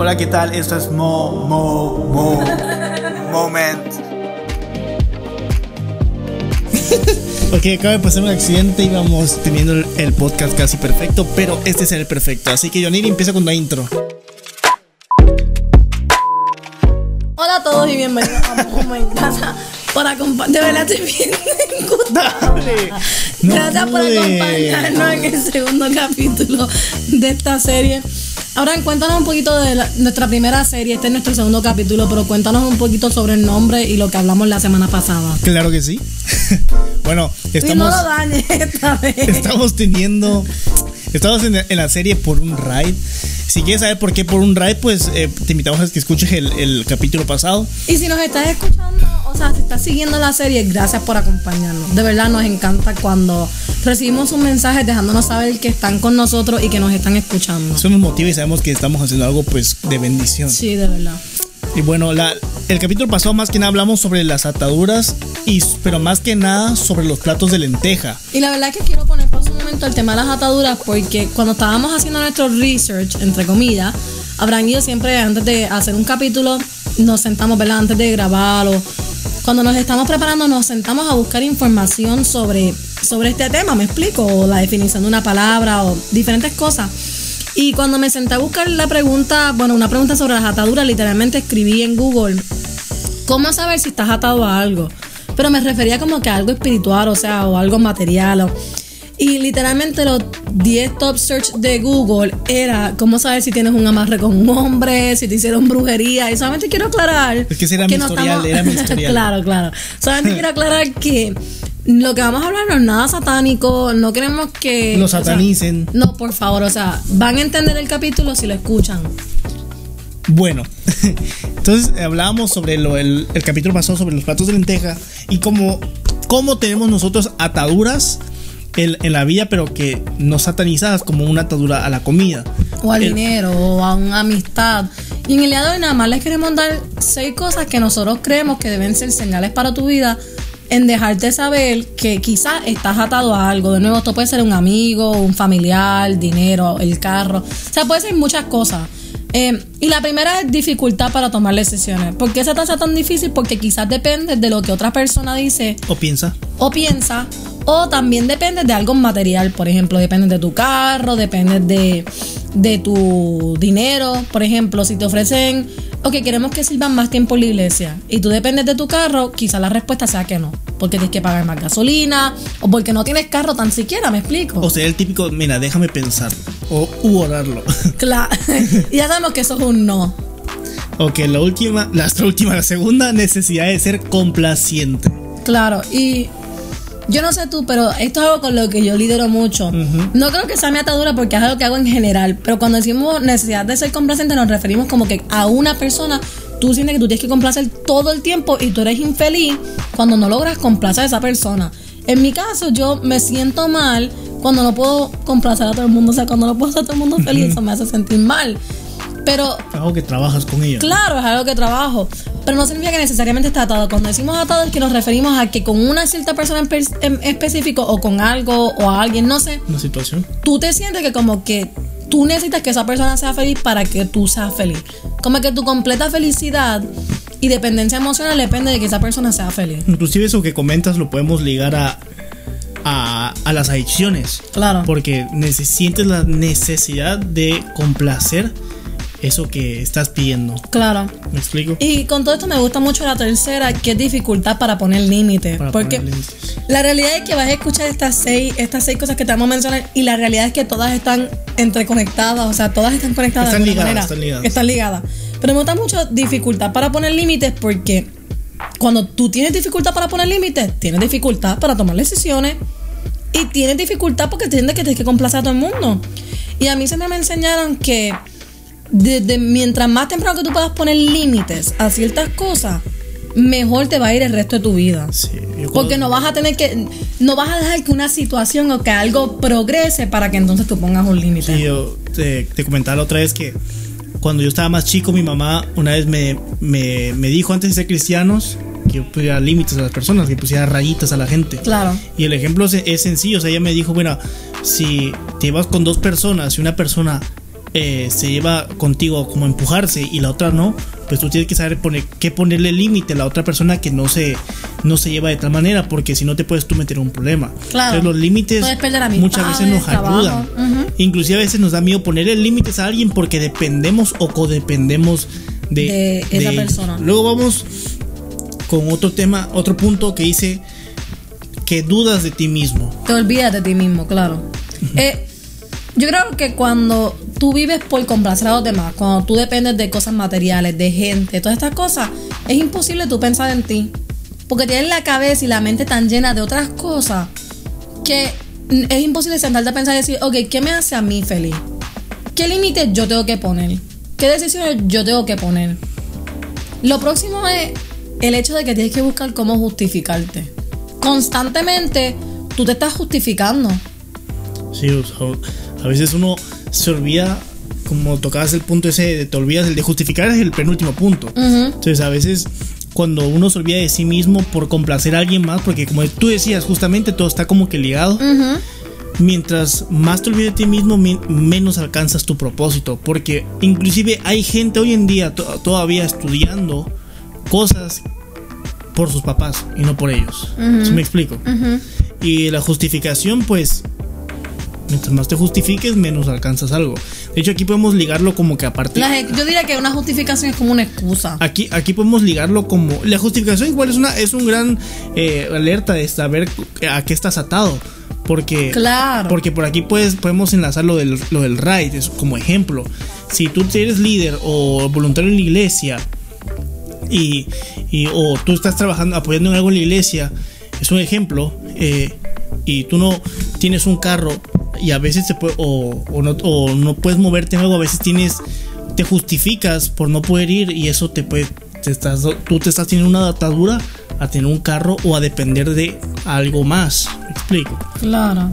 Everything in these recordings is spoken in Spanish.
Hola, ¿qué tal? Esto es Mo, Mo, Mo, Moment. Ok, acaba de pasar un accidente y vamos teniendo el, el podcast casi perfecto, pero este es el perfecto. Así que Yoniri empieza con la intro. Hola a todos y bienvenidos a Momo en Casa por acompañar. De verdad estoy bien. No Gracias por acompañarnos en el segundo capítulo de esta serie. Ahora cuéntanos un poquito de la- nuestra primera serie. Este es nuestro segundo capítulo, pero cuéntanos un poquito sobre el nombre y lo que hablamos la semana pasada. Claro que sí. bueno, Y no estamos, lo dañes esta vez. estamos teniendo. Estamos en, en la serie por un ride. Si quieres saber por qué por un ride, pues eh, te invitamos a que escuches el, el capítulo pasado. Y si nos estás escuchando, o sea, si estás siguiendo la serie, gracias por acompañarnos. De verdad nos encanta cuando recibimos un mensaje dejándonos saber que están con nosotros y que nos están escuchando. Eso nos motiva y sabemos que estamos haciendo algo pues de bendición. Sí, de verdad. Y bueno, la, el capítulo pasado más que nada hablamos sobre las ataduras, y, pero más que nada sobre los platos de lenteja. Y la verdad es que quiero momento el tema de las ataduras porque cuando estábamos haciendo nuestro research, entre comillas, y yo siempre antes de hacer un capítulo nos sentamos, ¿verdad? Antes de grabarlo. Cuando nos estamos preparando nos sentamos a buscar información sobre, sobre este tema, me explico, o la definición de una palabra o diferentes cosas. Y cuando me senté a buscar la pregunta, bueno, una pregunta sobre las ataduras, literalmente escribí en Google ¿Cómo saber si estás atado a algo? Pero me refería como que a algo espiritual, o sea, o algo material. o- y literalmente los 10 top search de Google era cómo saber si tienes un amarre con un hombre, si te hicieron brujería. Y solamente quiero aclarar. Es que ese era mi historial, era mi historial. claro, claro. Solamente quiero aclarar que lo que vamos a hablar no es nada satánico. No queremos que. Lo o sea, satanicen. no, por favor, o sea, van a entender el capítulo si lo escuchan. Bueno, entonces hablábamos sobre lo, el, el capítulo pasado sobre los platos de lenteja y cómo, cómo tenemos nosotros ataduras en, en la vida, pero que no satanizadas como una atadura a la comida. o al El- dinero o a una amistad. Y en el día de hoy nada más les queremos dar seis cosas que nosotros creemos que deben ser señales para tu vida en dejarte saber que quizás estás atado a algo. De nuevo, esto puede ser un amigo, un familiar, dinero, el carro. O sea, puede ser muchas cosas. Eh, y la primera es dificultad para tomar decisiones. ¿Por qué se te hace tan difícil? Porque quizás depende de lo que otra persona dice ¿O piensa? o piensa, o también depende de algo material, por ejemplo, depende de tu carro, depende de, de tu dinero, por ejemplo, si te ofrecen, ok, queremos que sirvan más tiempo en la iglesia, y tú dependes de tu carro, quizá la respuesta sea que no, porque tienes que pagar más gasolina, o porque no tienes carro tan siquiera, me explico. O sea, el típico, mira, déjame pensarlo. O u orarlo. Claro, y ya sabemos que eso es un no. ok, la última, la última, la segunda necesidad de ser complaciente. Claro, y yo no sé tú, pero esto es algo con lo que yo lidero mucho. No creo que sea mi atadura porque es algo que hago en general, pero cuando decimos necesidad de ser complacente nos referimos como que a una persona, tú sientes que tú tienes que complacer todo el tiempo y tú eres infeliz cuando no logras complacer a esa persona. En mi caso, yo me siento mal cuando no puedo complacer a todo el mundo, o sea, cuando no puedo hacer a todo el mundo feliz, eso me hace sentir mal. Pero Algo que trabajas con ella. Claro, es algo que trabajo. Pero no significa que necesariamente está atado. Cuando decimos atado es que nos referimos a que con una cierta persona en, en específico o con algo o a alguien, no sé, Una situación. tú te sientes que como que tú necesitas que esa persona sea feliz para que tú seas feliz. Como que tu completa felicidad y dependencia emocional depende de que esa persona sea feliz. Inclusive eso que comentas lo podemos ligar a, a, a las adicciones. Claro. Porque sientes la necesidad de complacer eso que estás pidiendo. Claro. ¿Me explico? Y con todo esto me gusta mucho la tercera, que es dificultad para poner límites. Porque poner la realidad es que vas a escuchar estas seis, estas seis cosas que te vamos a mencionar y la realidad es que todas están entreconectadas, o sea, todas están conectadas Están de alguna ligadas, manera. están ligadas. Están ligadas. Pero me gusta mucho dificultad para poner límites porque cuando tú tienes dificultad para poner límites, tienes dificultad para tomar decisiones y tienes dificultad porque entiendes que tienes que complacer a todo el mundo. Y a mí se me enseñaron que desde mientras más temprano que tú puedas poner límites a ciertas cosas, mejor te va a ir el resto de tu vida. Sí, Porque no vas a tener que, no vas a dejar que una situación o que algo progrese para que entonces tú pongas un límite. Sí, yo te, te comentaba la otra vez que cuando yo estaba más chico, mi mamá una vez me, me, me dijo antes de ser cristianos que yo pusiera límites a las personas, que pusiera rayitas a la gente. Claro. Y el ejemplo es, es sencillo, o sea, ella me dijo, bueno, si te vas con dos personas y una persona eh, se lleva contigo como empujarse y la otra no, pues tú tienes que saber poner, qué ponerle límite a la otra persona que no se, no se lleva de tal manera, porque si no te puedes tú meter en un problema. Claro. Entonces, los límites muchas veces nos ayudan. Ujú. Inclusive a veces nos da miedo ponerle límites a alguien porque dependemos o codependemos de, De esa persona. Luego vamos con otro tema, otro punto que dice que dudas de ti mismo. Te olvidas de ti mismo, claro. Eh, yo creo que cuando tú vives por complacer a los demás, cuando tú dependes de cosas materiales, de gente, todas estas cosas, es imposible tú pensar en ti. Porque tienes la cabeza y la mente tan llena de otras cosas que es imposible sentarte a pensar y decir, ok, ¿qué me hace a mí feliz? ¿Qué límites yo tengo que poner? ¿Qué decisiones yo tengo que poner? Lo próximo es el hecho de que tienes que buscar cómo justificarte. Constantemente tú te estás justificando. Sí, a veces uno se olvida, como tocabas el punto ese, de te olvidas, el de justificar es el penúltimo punto. Entonces a veces cuando uno se olvida de sí mismo por complacer a alguien más, porque como tú decías, justamente todo está como que ligado. Mientras más te olvides de ti mismo, mi- menos alcanzas tu propósito. Porque inclusive hay gente hoy en día to- todavía estudiando cosas por sus papás y no por ellos. ¿Sí me explico? Y la justificación, pues, mientras más te justifiques, menos alcanzas algo. De hecho, aquí podemos ligarlo como que aparte... La- yo diría que una justificación es como una excusa. Aquí, aquí podemos ligarlo como. La justificación igual es una es un gran eh, alerta de saber a qué estás atado. Porque, Claro. porque por aquí puedes, podemos enlazar lo del, lo del RAID es como ejemplo. Si tú eres líder o voluntario en la iglesia y, y- o tú estás trabajando, apoyando en algo en la iglesia, es un ejemplo, eh, y tú no tienes un carro y a veces se puede, o, o no, o no puedes moverte en algo, a veces tienes, te justificas por no poder ir y eso te puede, te estás, tú te estás teniendo una adaptadura a tener un carro o a depender de algo más. ¿Me explico? Claro.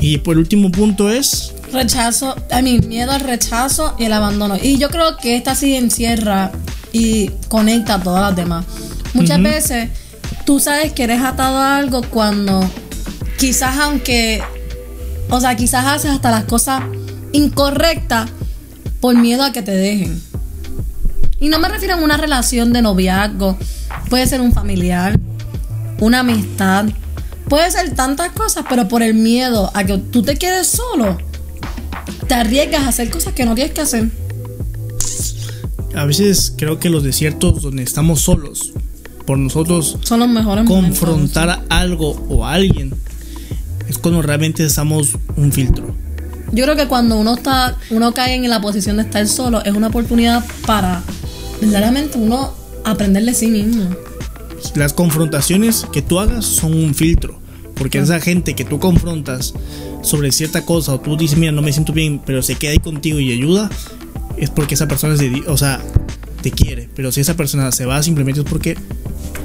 Y por último punto es, Rechazo, a mí, miedo al rechazo y el abandono. Y yo creo que esta sí encierra y conecta a todas las demás. Muchas veces tú sabes que eres atado a algo cuando quizás aunque, o sea, quizás haces hasta las cosas incorrectas por miedo a que te dejen. Y no me refiero a una relación de noviazgo, puede ser un familiar, una amistad, puede ser tantas cosas, pero por el miedo a que tú te quedes solo, te arriesgas a hacer cosas que no tienes que hacer. a veces creo que los desiertos donde estamos solos, por nosotros Son los mejores momentos. confrontar a algo o a alguien, es cuando realmente estamos un filtro. Yo creo que cuando uno está, uno cae en la posición de estar solo, es una oportunidad para verdaderamente uno aprender de sí mismo. Las confrontaciones que tú hagas son un filtro. Porque esa gente que tú confrontas sobre cierta cosa o tú dices, mira, no me siento bien, pero se queda ahí contigo y ayuda, es porque esa persona Di- o sea, te quiere. Pero si esa persona se va, simplemente es porque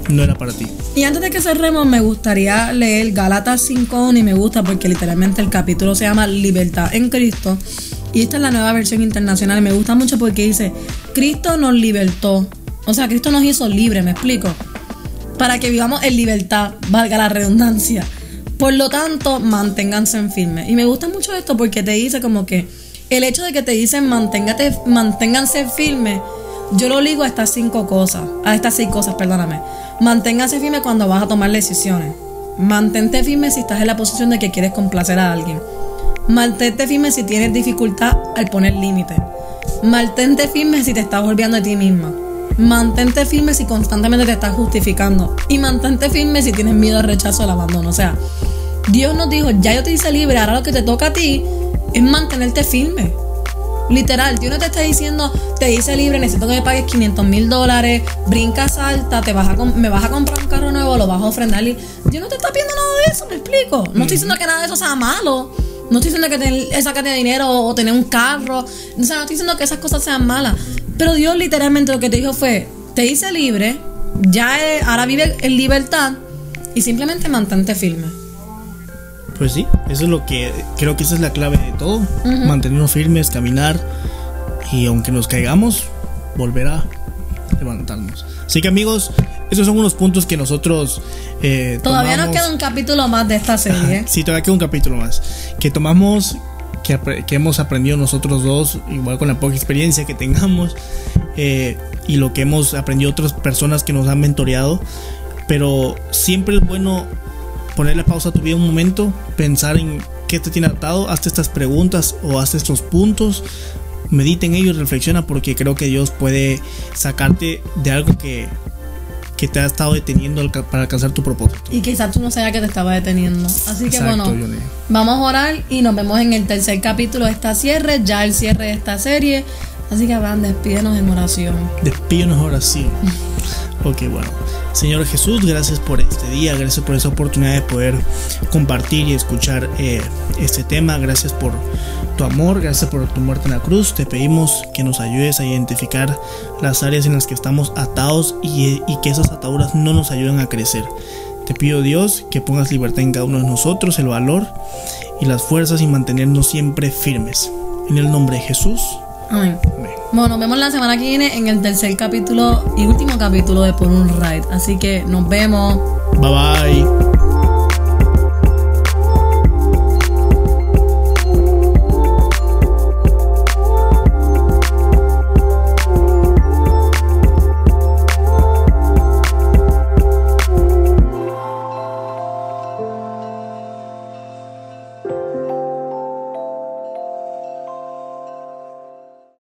no era para ti. Y antes de que cerremos, me gustaría leer Gálatas 5.1 y me gusta porque literalmente el capítulo se llama Libertad en Cristo. Y esta es la nueva versión internacional me gusta mucho porque dice, Cristo nos libertó. O sea, Cristo nos hizo libre, me explico. Para que vivamos en libertad, valga la redundancia. Por lo tanto, manténganse en firme. Y me gusta mucho esto porque te dice como que el hecho de que te dicen manténgate, manténganse firme, yo lo ligo a estas cinco cosas, a estas seis cosas, perdóname. Manténganse firme cuando vas a tomar decisiones. Mantente firme si estás en la posición de que quieres complacer a alguien. Mantente firme si tienes dificultad al poner límites. Mantente firme si te estás olvidando de ti misma. Mantente firme si constantemente te estás justificando. Y mantente firme si tienes miedo al rechazo, al abandono. O sea, Dios nos dijo, ya yo te hice libre, ahora lo que te toca a ti es mantenerte firme. Literal, Dios no te está diciendo, te hice libre, necesito que me pagues 500 mil dólares, brinca, salta, te vas a me vas a comprar un carro nuevo, lo vas a ofrendar. Dios no te está pidiendo nada de eso, me explico. No estoy diciendo que nada de eso sea malo. No estoy diciendo que tener esa cantidad de dinero o tener un carro. O sea, no estoy diciendo que esas cosas sean malas. Pero Dios literalmente lo que te dijo fue, te hice libre, ya eh, ahora vive en libertad y simplemente mantente firme. Pues sí, eso es lo que creo que esa es la clave de todo. Mantenernos firmes, caminar y aunque nos caigamos, volver a levantarnos. Así que amigos, esos son unos puntos que nosotros eh, Todavía nos tomamos- queda un capítulo más de esta serie. Sí, todavía queda un capítulo más. Que tomamos que, que hemos aprendido nosotros dos, igual con la poca experiencia que tengamos, eh, y lo que hemos aprendido otras personas que nos han mentoreado. Pero siempre es bueno ponerle pausa a tu vida un momento, pensar en qué te tiene atado, hazte estas preguntas o hazte estos puntos, medita en ello y reflexiona porque creo que Dios puede sacarte de algo que, que te ha estado deteniendo para alcanzar tu propósito. Y quizás tú no sabías que te estaba deteniendo. Así que Exacto, bueno, vamos a orar y nos vemos en el tercer capítulo de esta cierre, ya el cierre de esta serie. Así que Abraham, despídenos en oración. Despídenos ahora sí. Ok, bueno. Señor Jesús, gracias por este día, gracias por esa oportunidad de poder compartir y escuchar eh, este tema. Gracias por tu amor, gracias por tu muerte en la cruz. Te pedimos que nos ayudes a identificar las áreas en las que estamos atados y, y que esas ataduras no nos ayuden a crecer. Te pido Dios que pongas libertad en cada uno de nosotros, el valor y las fuerzas y mantenernos siempre firmes. En el nombre de Jesús. Amén. Bueno, nos vemos la semana que viene en el tercer capítulo y último capítulo de Por un Ride. Así que nos vemos. Bye bye.